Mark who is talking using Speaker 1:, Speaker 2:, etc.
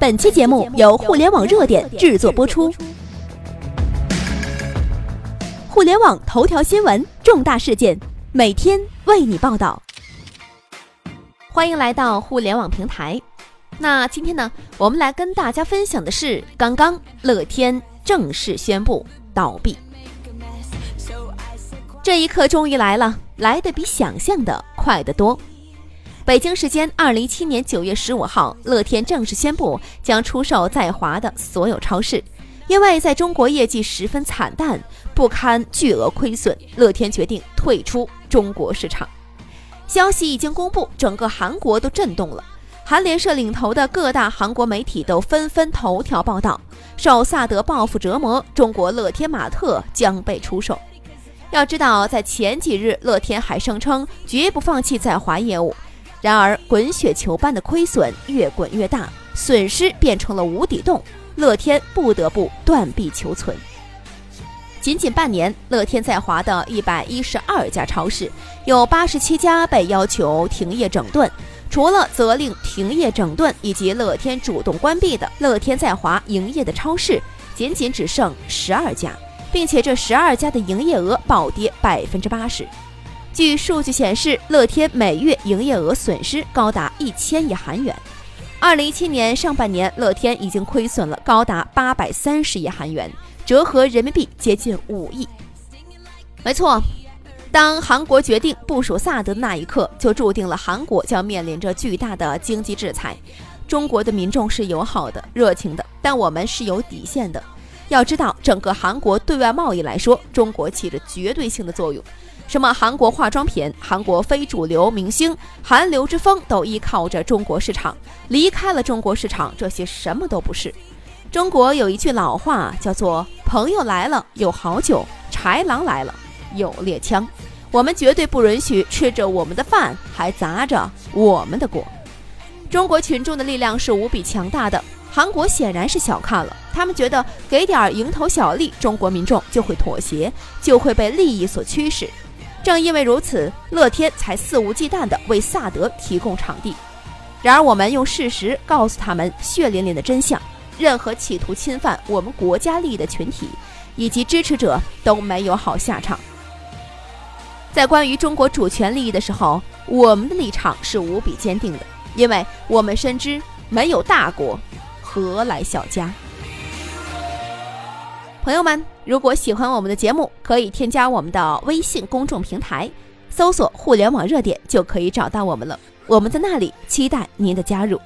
Speaker 1: 本期节目由互联网热点制作播出。互联网头条新闻，重大事件，每天为你报道。欢迎来到互联网平台。那今天呢，我们来跟大家分享的是，刚刚乐天正式宣布倒闭。这一刻终于来了，来的比想象的快得多。北京时间二零一七年九月十五号，乐天正式宣布将出售在华的所有超市。因为在中国业绩十分惨淡，不堪巨额亏损，乐天决定退出中国市场。消息一经公布，整个韩国都震动了。韩联社领头的各大韩国媒体都纷纷头条报道：受萨德报复折磨，中国乐天玛特将被出售。要知道，在前几日，乐天还声称绝不放弃在华业务。然而，滚雪球般的亏损越滚越大，损失变成了无底洞，乐天不得不断臂求存。仅仅半年，乐天在华的一百一十二家超市，有八十七家被要求停业整顿。除了责令停业整顿以及乐天主动关闭的乐天在华营业的超市，仅仅只剩十二家，并且这十二家的营业额暴跌百分之八十。据数据显示，乐天每月营业额损失高达一千亿韩元。二零一七年上半年，乐天已经亏损了高达八百三十亿韩元，折合人民币接近五亿。没错，当韩国决定部署萨德的那一刻，就注定了韩国将面临着巨大的经济制裁。中国的民众是友好的、热情的，但我们是有底线的。要知道，整个韩国对外贸易来说，中国起着绝对性的作用。什么韩国化妆品、韩国非主流明星、韩流之风都依靠着中国市场，离开了中国市场，这些什么都不是。中国有一句老话叫做“朋友来了有好酒，豺狼来了有猎枪”，我们绝对不允许吃着我们的饭还砸着我们的锅。中国群众的力量是无比强大的，韩国显然是小看了，他们觉得给点蝇头小利，中国民众就会妥协，就会被利益所驱使。正因为如此，乐天才肆无忌惮地为萨德提供场地。然而，我们用事实告诉他们血淋淋的真相：任何企图侵犯我们国家利益的群体以及支持者都没有好下场。在关于中国主权利益的时候，我们的立场是无比坚定的，因为我们深知没有大国，何来小家。朋友们，如果喜欢我们的节目，可以添加我们的微信公众平台，搜索“互联网热点”就可以找到我们了。我们在那里期待您的加入。